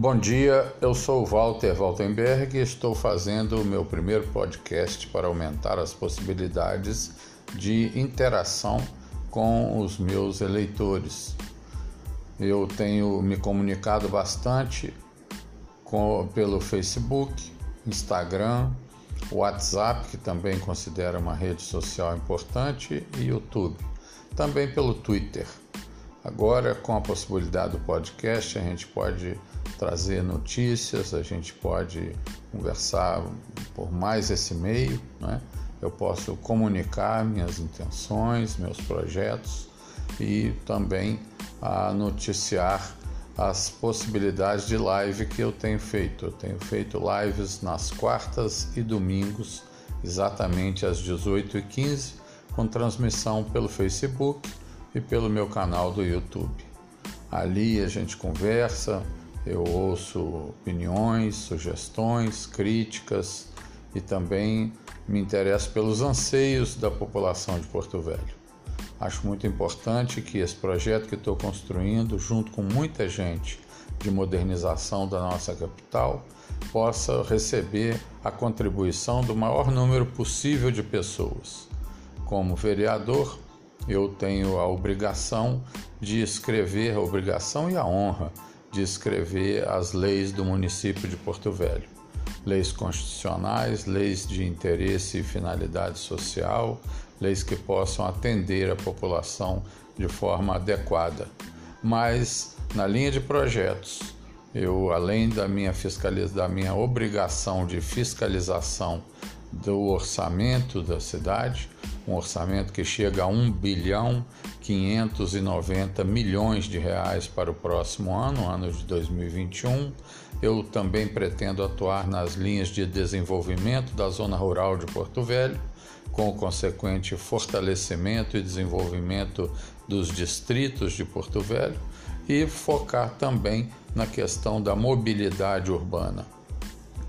Bom dia, eu sou Walter Waltenberg e estou fazendo o meu primeiro podcast para aumentar as possibilidades de interação com os meus eleitores. Eu tenho me comunicado bastante com, pelo Facebook, Instagram, WhatsApp, que também considero uma rede social importante, e YouTube. Também pelo Twitter. Agora, com a possibilidade do podcast, a gente pode trazer notícias, a gente pode conversar por mais esse meio, né? Eu posso comunicar minhas intenções, meus projetos e também a noticiar as possibilidades de live que eu tenho feito. Eu tenho feito lives nas quartas e domingos, exatamente às 18h15, com transmissão pelo Facebook e pelo meu canal do YouTube. Ali a gente conversa, eu ouço opiniões, sugestões, críticas e também me interesso pelos anseios da população de Porto Velho. Acho muito importante que esse projeto que estou construindo, junto com muita gente de modernização da nossa capital, possa receber a contribuição do maior número possível de pessoas. Como vereador, eu tenho a obrigação de escrever, a obrigação e a honra de escrever as leis do município de Porto Velho. Leis constitucionais, leis de interesse e finalidade social, leis que possam atender a população de forma adequada. Mas na linha de projetos, eu além da minha fiscaliz... da minha obrigação de fiscalização do orçamento da cidade, um orçamento que chega a 1 bilhão 590 milhões de reais para o próximo ano, ano de 2021. Eu também pretendo atuar nas linhas de desenvolvimento da zona rural de Porto Velho, com o consequente fortalecimento e desenvolvimento dos distritos de Porto Velho e focar também na questão da mobilidade urbana,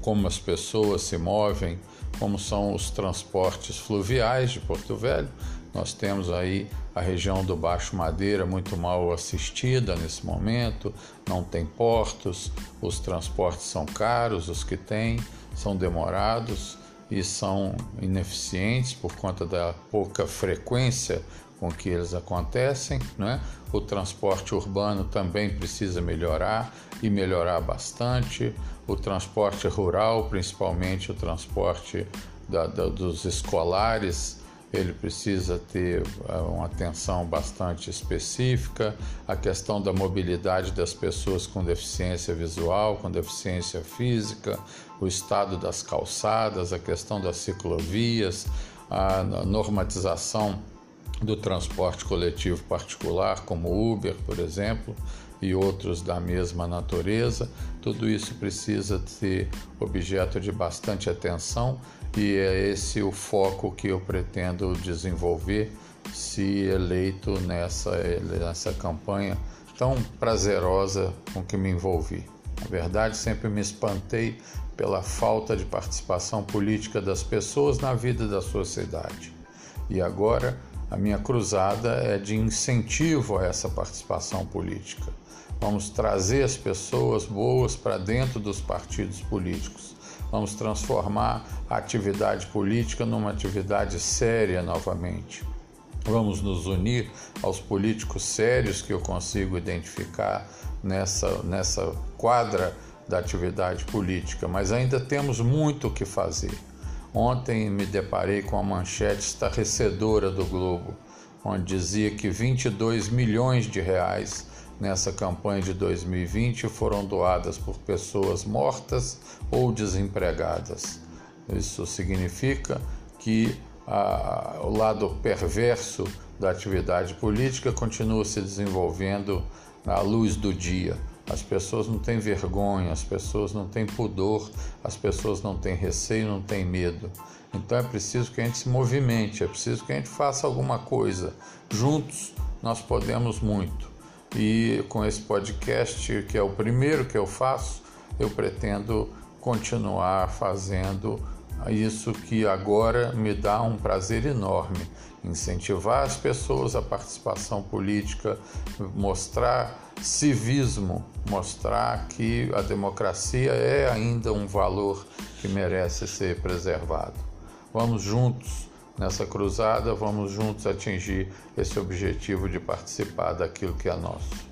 como as pessoas se movem, como são os transportes fluviais de Porto Velho. Nós temos aí a região do Baixo Madeira muito mal assistida nesse momento, não tem portos, os transportes são caros, os que tem são demorados e são ineficientes por conta da pouca frequência com que eles acontecem. Né? O transporte urbano também precisa melhorar e melhorar bastante. O transporte rural, principalmente o transporte da, da, dos escolares, ele precisa ter eh, uma atenção bastante específica. A questão da mobilidade das pessoas com deficiência visual, com deficiência física, o estado das calçadas, a questão das ciclovias, a normatização do transporte coletivo particular, como Uber, por exemplo, e outros da mesma natureza. Tudo isso precisa ser objeto de bastante atenção e é esse o foco que eu pretendo desenvolver se eleito nessa, nessa campanha tão prazerosa com que me envolvi. Na verdade, sempre me espantei pela falta de participação política das pessoas na vida da sociedade. E agora a minha cruzada é de incentivo a essa participação política. Vamos trazer as pessoas boas para dentro dos partidos políticos. Vamos transformar a atividade política numa atividade séria novamente. Vamos nos unir aos políticos sérios que eu consigo identificar nessa, nessa quadra da atividade política, mas ainda temos muito o que fazer. Ontem me deparei com a manchete estarrecedora do Globo, onde dizia que 22 milhões de reais nessa campanha de 2020 foram doadas por pessoas mortas ou desempregadas. Isso significa que a, o lado perverso da atividade política continua se desenvolvendo à luz do dia. As pessoas não têm vergonha, as pessoas não têm pudor, as pessoas não têm receio, não têm medo. Então é preciso que a gente se movimente, é preciso que a gente faça alguma coisa. Juntos nós podemos muito. E com esse podcast, que é o primeiro que eu faço, eu pretendo continuar fazendo isso que agora me dá um prazer enorme, incentivar as pessoas à participação política, mostrar civismo, mostrar que a democracia é ainda um valor que merece ser preservado. Vamos juntos nessa cruzada, vamos juntos atingir esse objetivo de participar daquilo que é nosso.